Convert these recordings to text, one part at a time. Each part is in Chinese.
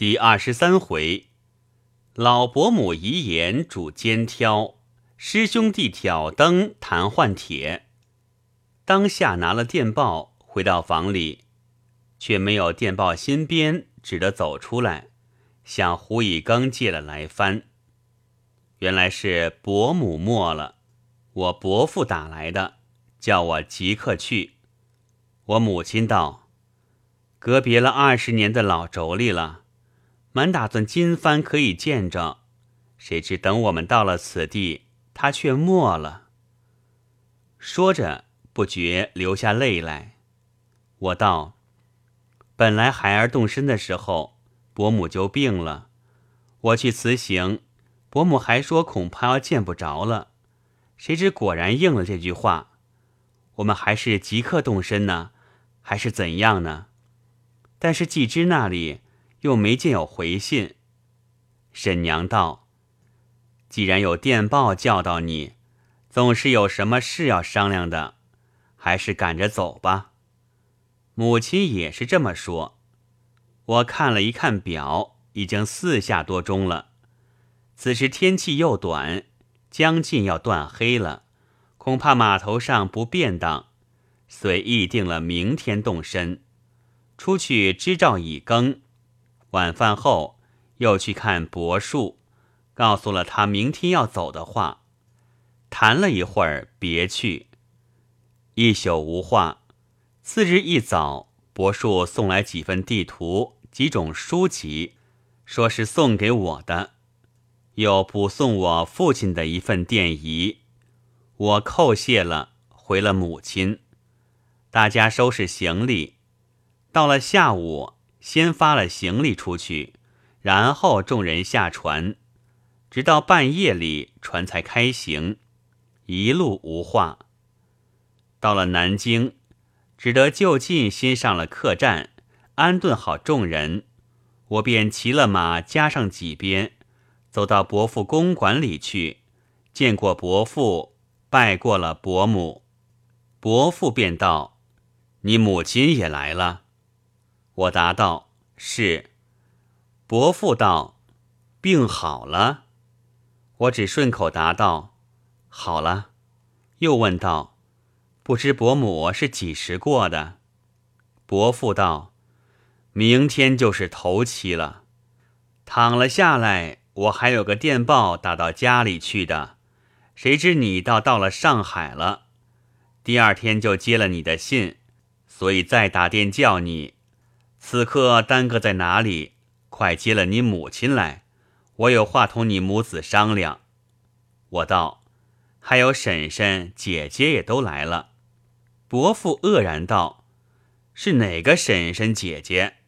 第二十三回，老伯母遗言主肩挑，师兄弟挑灯谈换帖。当下拿了电报，回到房里，却没有电报新编，只得走出来，向胡以刚借了来翻。原来是伯母没了，我伯父打来的，叫我即刻去。我母亲道：“隔别了二十年的老妯娌了。”满打算今番可以见着，谁知等我们到了此地，他却没了。说着，不觉流下泪来。我道：“本来孩儿动身的时候，伯母就病了。我去辞行，伯母还说恐怕要见不着了。谁知果然应了这句话。我们还是即刻动身呢，还是怎样呢？但是季之那里……”又没见有回信，沈娘道：“既然有电报叫到你，总是有什么事要商量的，还是赶着走吧。”母亲也是这么说。我看了一看表，已经四下多钟了。此时天气又短，将近要断黑了，恐怕码头上不便当，遂议定了明天动身，出去支照已更。晚饭后，又去看柏树，告诉了他明天要走的话。谈了一会儿，别去。一宿无话。次日一早，柏树送来几份地图、几种书籍，说是送给我的，又补送我父亲的一份电仪。我叩谢了，回了母亲。大家收拾行李，到了下午。先发了行李出去，然后众人下船，直到半夜里船才开行，一路无话。到了南京，只得就近先上了客栈，安顿好众人，我便骑了马，加上几鞭，走到伯父公馆里去，见过伯父，拜过了伯母，伯父便道：“你母亲也来了。”我答道：“是。”伯父道：“病好了。”我只顺口答道：“好了。”又问道：“不知伯母是几时过的？”伯父道：“明天就是头七了。躺了下来，我还有个电报打到家里去的，谁知你倒到了上海了。第二天就接了你的信，所以再打电叫你。”此刻耽搁在哪里？快接了你母亲来，我有话同你母子商量。我道：“还有婶婶、姐姐也都来了。”伯父愕然道：“是哪个婶婶、姐姐？”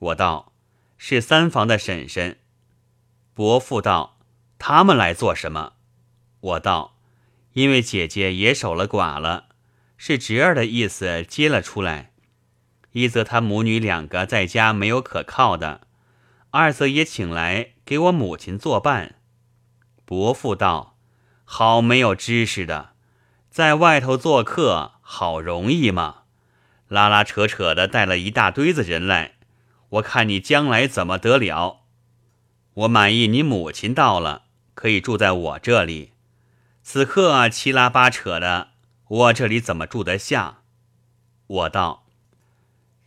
我道：“是三房的婶婶。”伯父道：“他们来做什么？”我道：“因为姐姐也守了寡了，是侄儿的意思，接了出来。”一则他母女两个在家没有可靠的，二则也请来给我母亲作伴。伯父道：“好没有知识的，在外头做客好容易吗？拉拉扯扯的带了一大堆子人来，我看你将来怎么得了？我满意你母亲到了，可以住在我这里。此刻七拉八扯的，我这里怎么住得下？”我道。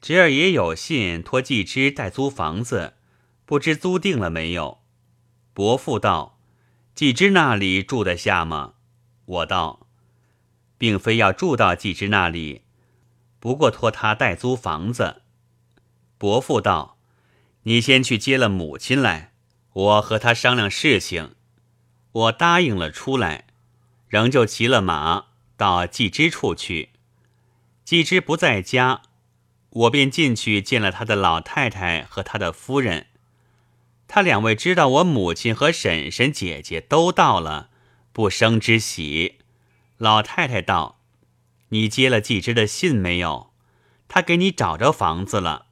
侄儿也有信托季之代租房子，不知租定了没有？伯父道：“季之那里住得下吗？”我道：“并非要住到季之那里，不过托他代租房子。”伯父道：“你先去接了母亲来，我和他商量事情。”我答应了出来，仍旧骑了马到季之处去。季之不在家。我便进去见了他的老太太和他的夫人，他两位知道我母亲和婶婶姐姐都到了，不生之喜。老太太道：“你接了季之的信没有？他给你找着房子了。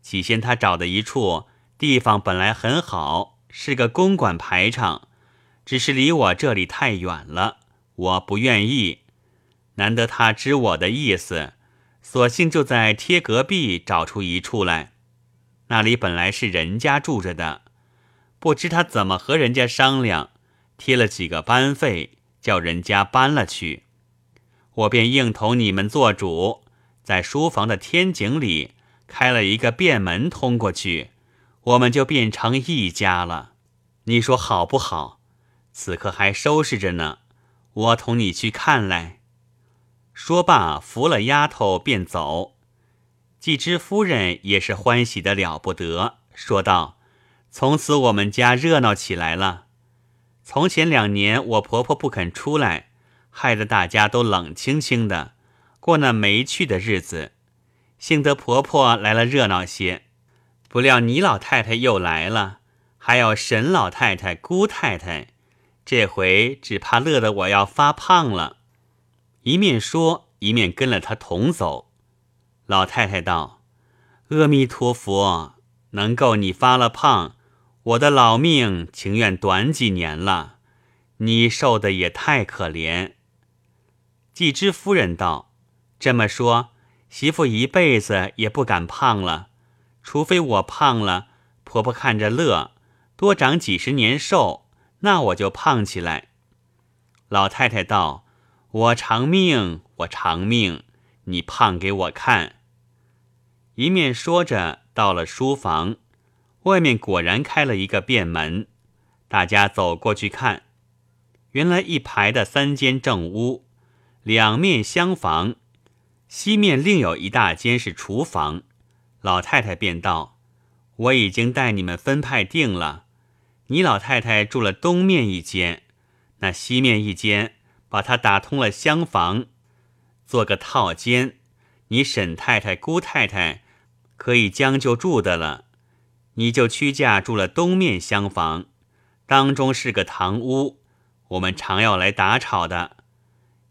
起先他找的一处地方本来很好，是个公馆排场，只是离我这里太远了，我不愿意。难得他知我的意思。”索性就在贴隔壁找出一处来，那里本来是人家住着的，不知他怎么和人家商量，贴了几个班费，叫人家搬了去。我便应同你们做主，在书房的天井里开了一个便门通过去，我们就变成一家了。你说好不好？此刻还收拾着呢，我同你去看来。说罢，扶了丫头便走。季知夫人也是欢喜的了不得，说道：“从此我们家热闹起来了。从前两年我婆婆不肯出来，害得大家都冷清清的过那没趣的日子。幸得婆婆来了，热闹些。不料你老太太又来了，还有沈老太太、姑太太，这回只怕乐得我要发胖了。”一面说，一面跟了他同走。老太太道：“阿弥陀佛，能够你发了胖，我的老命情愿短几年了。你瘦的也太可怜。”季之夫人道：“这么说，媳妇一辈子也不敢胖了，除非我胖了，婆婆看着乐，多长几十年寿，那我就胖起来。”老太太道：“我长命，我长命，你胖给我看。”一面说着，到了书房，外面果然开了一个便门，大家走过去看，原来一排的三间正屋，两面厢房，西面另有一大间是厨房。老太太便道：“我已经带你们分派定了，你老太太住了东面一间，那西面一间把它打通了厢房，做个套间。你沈太太、姑太太。”可以将就住的了，你就屈驾住了东面厢房，当中是个堂屋，我们常要来打吵的。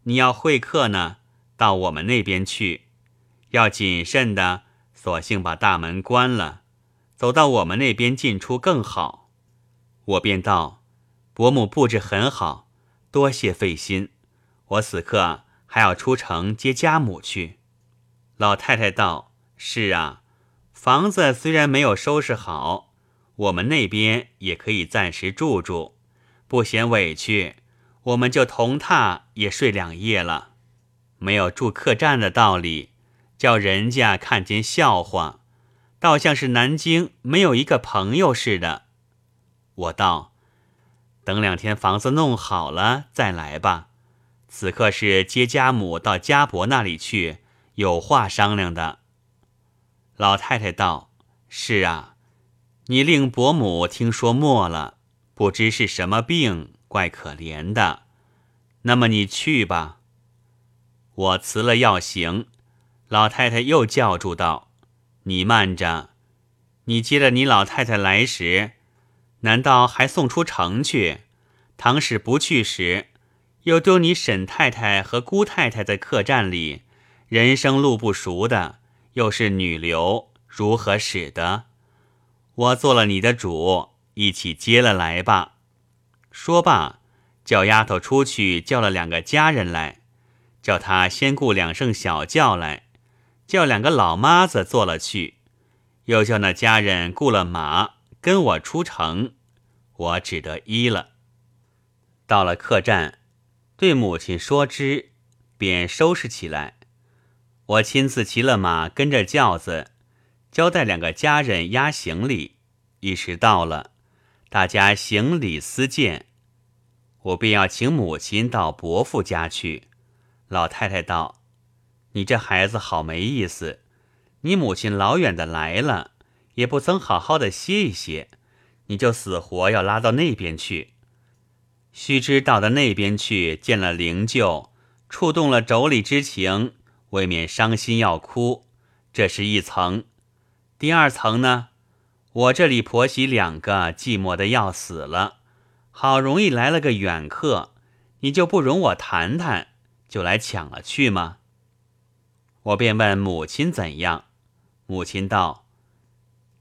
你要会客呢，到我们那边去；要谨慎的，索性把大门关了，走到我们那边进出更好。我便道：伯母布置很好，多谢费心。我此刻还要出城接家母去。老太太道：是啊。房子虽然没有收拾好，我们那边也可以暂时住住，不嫌委屈，我们就同榻也睡两夜了，没有住客栈的道理，叫人家看见笑话，倒像是南京没有一个朋友似的。我道，等两天房子弄好了再来吧，此刻是接家母到家伯那里去，有话商量的。老太太道：“是啊，你令伯母听说没了，不知是什么病，怪可怜的。那么你去吧。”我辞了要行，老太太又叫住道：“你慢着，你接着你老太太来时，难道还送出城去？倘使不去时，又丢你沈太太和姑太太在客栈里，人生路不熟的。”又是女流，如何使得？我做了你的主，一起接了来吧。说罢，叫丫头出去叫了两个家人来，叫他先雇两声小轿来，叫两个老妈子坐了去，又叫那家人雇了马跟我出城。我只得依了。到了客栈，对母亲说之，便收拾起来。我亲自骑了马，跟着轿子，交代两个家人押行李。一时到了，大家行礼私见，我便要请母亲到伯父家去。老太太道：“你这孩子好没意思，你母亲老远的来了，也不曾好好的歇一歇，你就死活要拉到那边去。须知到的那边去，见了灵柩，触动了妯娌之情。”未免伤心要哭，这是一层。第二层呢，我这里婆媳两个寂寞的要死了，好容易来了个远客，你就不容我谈谈，就来抢了去吗？我便问母亲怎样，母亲道：“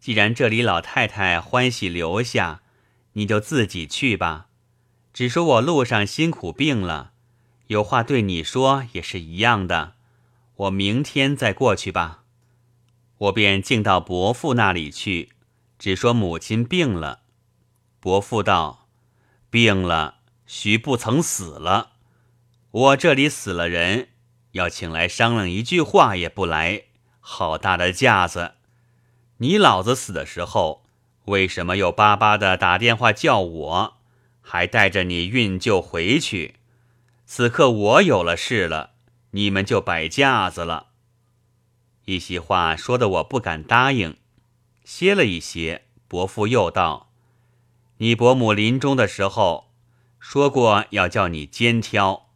既然这里老太太欢喜留下，你就自己去吧。只说我路上辛苦病了，有话对你说也是一样的。”我明天再过去吧。我便径到伯父那里去，只说母亲病了。伯父道：“病了，许不曾死了。我这里死了人，要请来商量一句话也不来，好大的架子！你老子死的时候，为什么又巴巴的打电话叫我，还带着你运柩回去？此刻我有了事了，你们就摆架子了。”一席话说的我不敢答应。歇了一歇，伯父又道。你伯母临终的时候说过要叫你肩挑，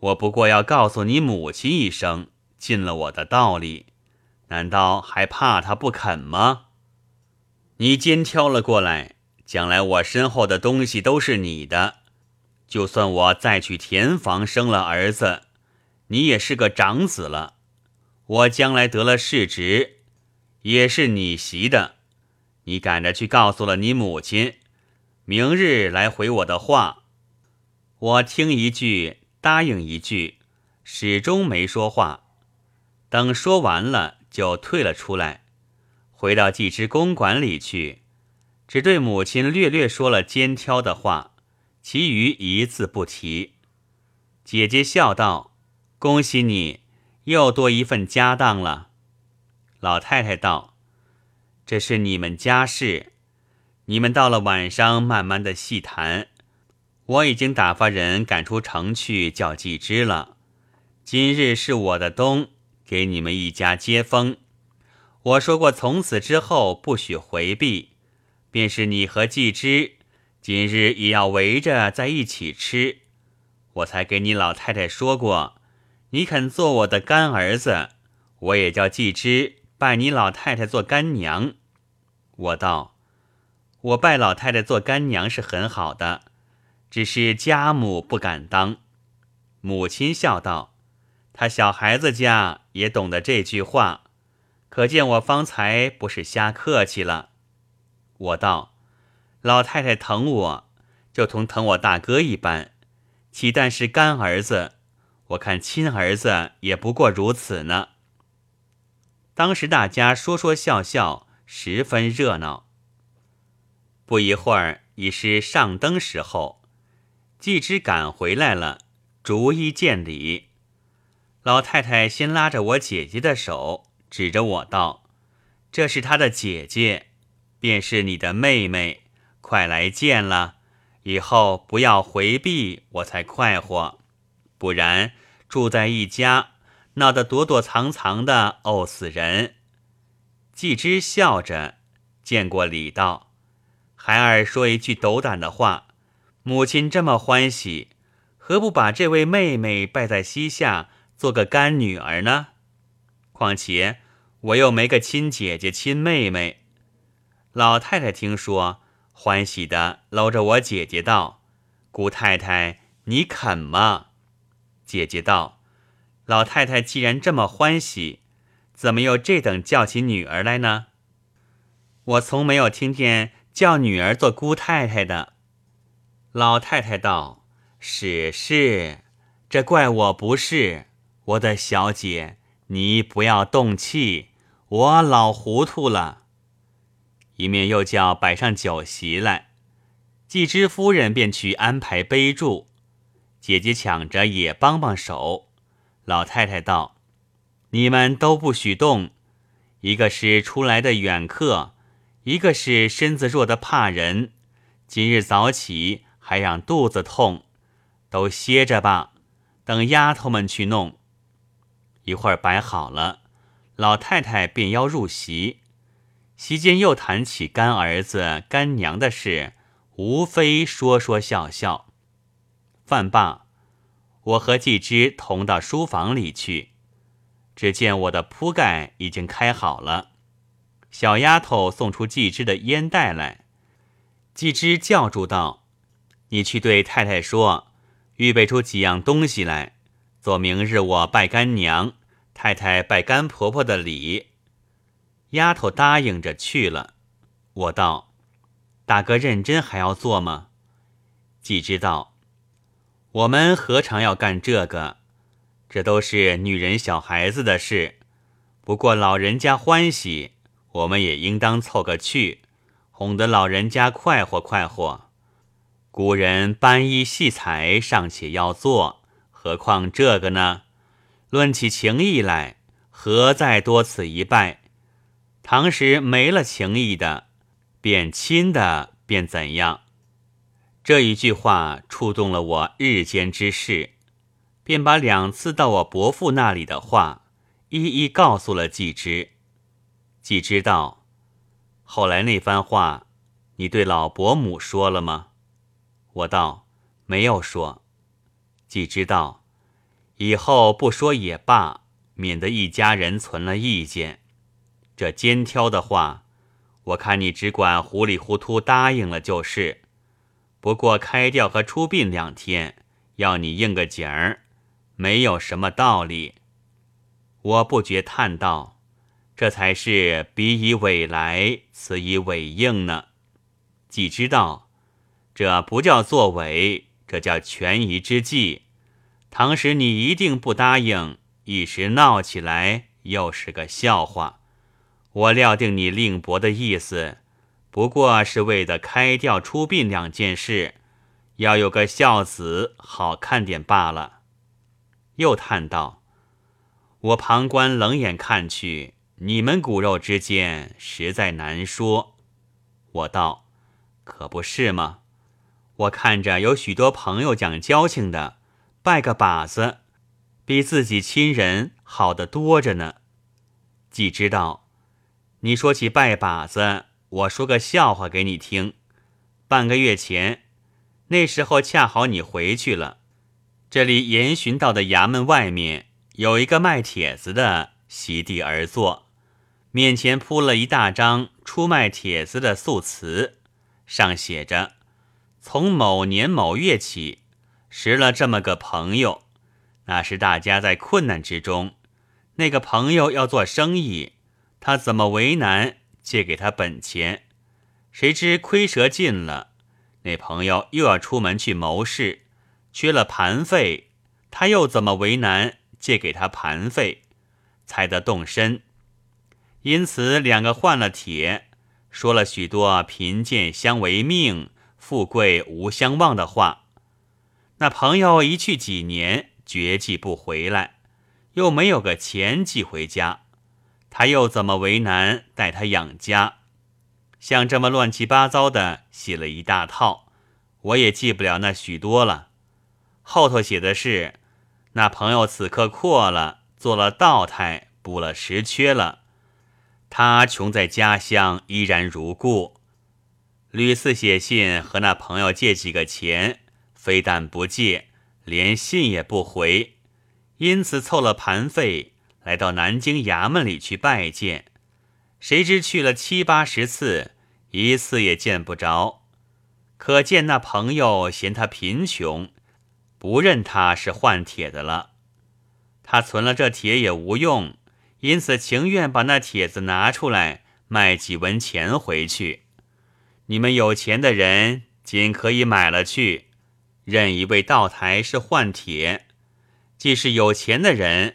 我不过要告诉你母亲一声，尽了我的道理，难道还怕他不肯吗？你肩挑了过来，将来我身后的东西都是你的，就算我再去田房生了儿子，你也是个长子了，我将来得了世职，也是你媳的，你赶着去告诉了你母亲。明日来回我的话，我听一句答应一句，始终没说话。等说完了，就退了出来，回到季之公馆里去，只对母亲略略说了肩挑的话，其余一字不提。姐姐笑道：“恭喜你，又多一份家当了。”老太太道：“这是你们家事。”你们到了晚上，慢慢的细谈。我已经打发人赶出城去叫季之了。今日是我的冬，给你们一家接风。我说过，从此之后不许回避。便是你和季之，今日也要围着在一起吃。我才给你老太太说过，你肯做我的干儿子，我也叫季之拜你老太太做干娘。我道。我拜老太太做干娘是很好的，只是家母不敢当。母亲笑道：“他小孩子家也懂得这句话，可见我方才不是瞎客气了。”我道：“老太太疼我，就同疼我大哥一般，岂但是干儿子？我看亲儿子也不过如此呢。”当时大家说说笑笑，十分热闹。不一会儿，已是上灯时候，季之赶回来了，逐一见礼。老太太先拉着我姐姐的手，指着我道：“这是她的姐姐，便是你的妹妹，快来见了。以后不要回避，我才快活。不然住在一家，闹得躲躲藏藏的，呕死人。”季之笑着见过礼道。孩儿说一句斗胆的话，母亲这么欢喜，何不把这位妹妹拜在膝下，做个干女儿呢？况且我又没个亲姐姐、亲妹妹。老太太听说，欢喜的搂着我姐姐道：“姑太太，你肯吗？”姐姐道：“老太太既然这么欢喜，怎么又这等叫起女儿来呢？我从没有听见。”叫女儿做姑太太的，老太太道：“是是，这怪我不是。我的小姐，你不要动气，我老糊涂了。”一面又叫摆上酒席来，季之夫人便去安排杯箸，姐姐抢着也帮帮手。老太太道：“你们都不许动，一个是出来的远客。”一个是身子弱的怕人，今日早起还让肚子痛，都歇着吧，等丫头们去弄。一会儿摆好了，老太太便要入席。席间又谈起干儿子、干娘的事，无非说说笑笑。饭罢，我和季之同到书房里去，只见我的铺盖已经开好了。小丫头送出季之的烟袋来，季之叫住道：“你去对太太说，预备出几样东西来，做明日我拜干娘、太太拜干婆婆的礼。”丫头答应着去了。我道：“大哥认真还要做吗？”季之道：“我们何尝要干这个？这都是女人、小孩子的事。”不过老人家欢喜，我们也应当凑个去，哄得老人家快活快活。古人搬衣戏彩尚且要做，何况这个呢？论起情义来，何在多此一拜？唐时没了情义的，变亲的，便怎样？这一句话触动了我日间之事，便把两次到我伯父那里的话一一告诉了季之。季之道：“后来那番话，你对老伯母说了吗？”我道：“没有说。”季之道：“以后不说也罢，免得一家人存了意见。这肩挑的话，我看你只管糊里糊涂答应了就是。”不过开吊和出殡两天，要你应个景儿，没有什么道理。我不觉叹道：“这才是彼以委来，此以委应呢。”既知道，这不叫作伪，这叫权宜之计。当时你一定不答应，一时闹起来又是个笑话。我料定你令伯的意思。不过是为的开吊出殡两件事，要有个孝子好看点罢了。又叹道：“我旁观冷眼看去，你们骨肉之间实在难说。”我道：“可不是吗？我看着有许多朋友讲交情的，拜个把子，比自己亲人好得多着呢。既知道，你说起拜把子。”我说个笑话给你听。半个月前，那时候恰好你回去了。这里严巡道的衙门外面有一个卖帖子的席地而坐，面前铺了一大张出卖帖子的素词，上写着：“从某年某月起，识了这么个朋友。那是大家在困难之中，那个朋友要做生意，他怎么为难？”借给他本钱，谁知亏折尽了，那朋友又要出门去谋事，缺了盘费，他又怎么为难？借给他盘费，才得动身。因此两个换了帖，说了许多贫贱相为命，富贵无相忘的话。那朋友一去几年，绝迹不回来，又没有个钱寄回家。他又怎么为难带他养家？像这么乱七八糟的写了一大套，我也记不了那许多了。后头写的是，那朋友此刻阔了，做了道台，补了实缺了。他穷在家乡依然如故，屡次写信和那朋友借几个钱，非但不借，连信也不回，因此凑了盘费。来到南京衙门里去拜见，谁知去了七八十次，一次也见不着。可见那朋友嫌他贫穷，不认他是换帖的了。他存了这帖也无用，因此情愿把那帖子拿出来卖几文钱回去。你们有钱的人仅可以买了去，认一位道台是换帖；既是有钱的人。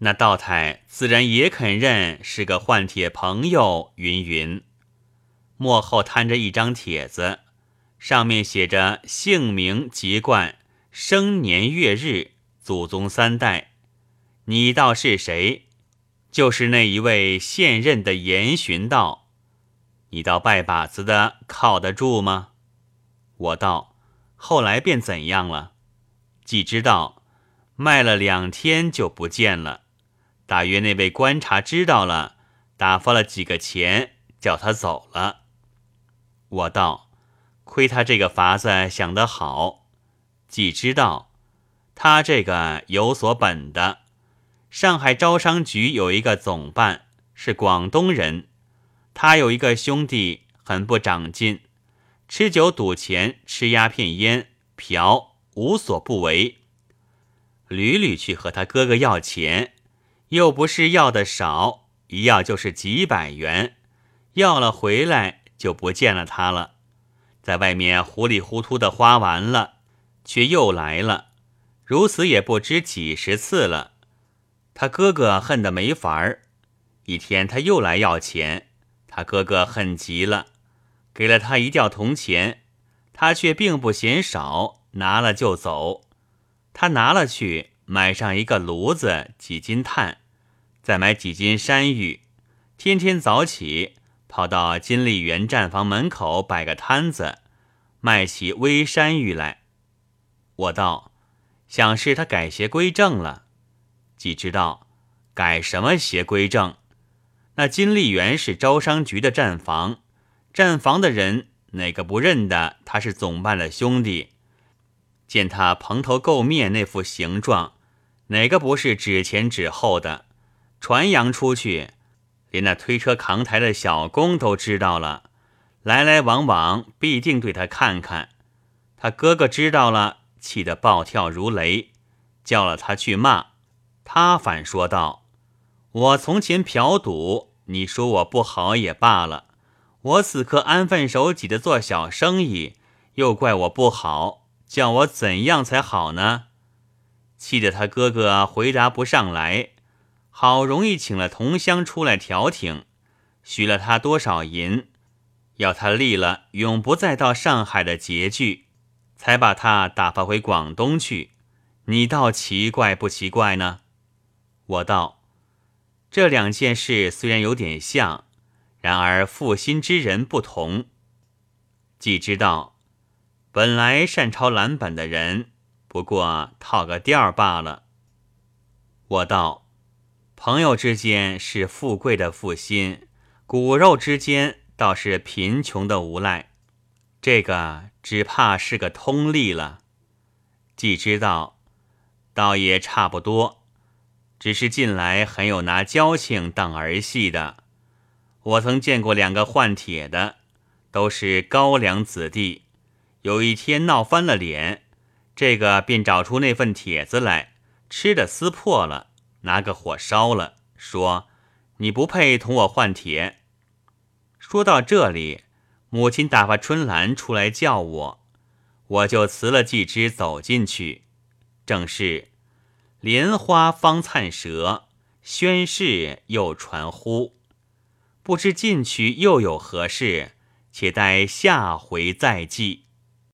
那道台自然也肯认是个换帖朋友，云云。幕后摊着一张帖子，上面写着姓名、籍贯、生年月日、祖宗三代。你道是谁？就是那一位现任的严巡道。你道拜把子的靠得住吗？我道，后来便怎样了？既知道，卖了两天就不见了。大约那位观察知道了，打发了几个钱，叫他走了。我道：“亏他这个法子想得好。”既知道，他这个有所本的。上海招商局有一个总办是广东人，他有一个兄弟很不长进，吃酒赌钱，吃鸦片烟，嫖无所不为，屡屡去和他哥哥要钱。又不是要的少，一要就是几百元，要了回来就不见了他了，在外面糊里糊涂的花完了，却又来了，如此也不知几十次了。他哥哥恨得没法儿，一天他又来要钱，哥哥恨极了，给了他一吊铜钱，他却并不嫌少，拿了就走。他拿了去买上一个炉子，几斤炭，再买几斤山芋，天天早起跑到金丽园站房门口摆个摊子，卖起微山芋来。我道：“想是他改邪归正了。”既知道改什么邪归正？那金丽园是招商局的站房，站房的人哪个不认得他是总办的兄弟？见他蓬头垢面那副形状，哪个不是指前指后的？传扬出去，连那推车扛台的小工都知道了，来来往往必定对他看看。他哥哥知道了。气得暴跳如雷，叫了他去骂。他反说道：“我从前嫖赌，你说我不好也罢了；我此刻安分守己的做小生意，又怪我不好，叫我怎样才好呢？”气得他哥哥回答不上来。好容易请了同乡出来调停，许了他多少银，要他立了永不再到上海的拮据。才把他打发回广东去，你倒奇怪不奇怪呢？我道，这两件事虽然有点像，然而负心之人不同。既知道，本来善抄蓝本的人，不过套个调罢了。我道，朋友之间是富贵的负心，骨肉之间倒是贫穷的无赖。这个只怕是个通例了。既知道，倒也差不多，只是近来很有拿交情当儿戏的。我曾见过两个换帖的，都是高粱子弟。有一天闹翻了脸，这个便找出那份帖子来，吃的撕破了，拿个火烧了，说：“你不配同我换帖。”说到这里。母亲打发春兰出来叫我，我就辞了季之走进去。正是莲花方灿舌，宣誓又传呼。不知进去又有何事，且待下回再记。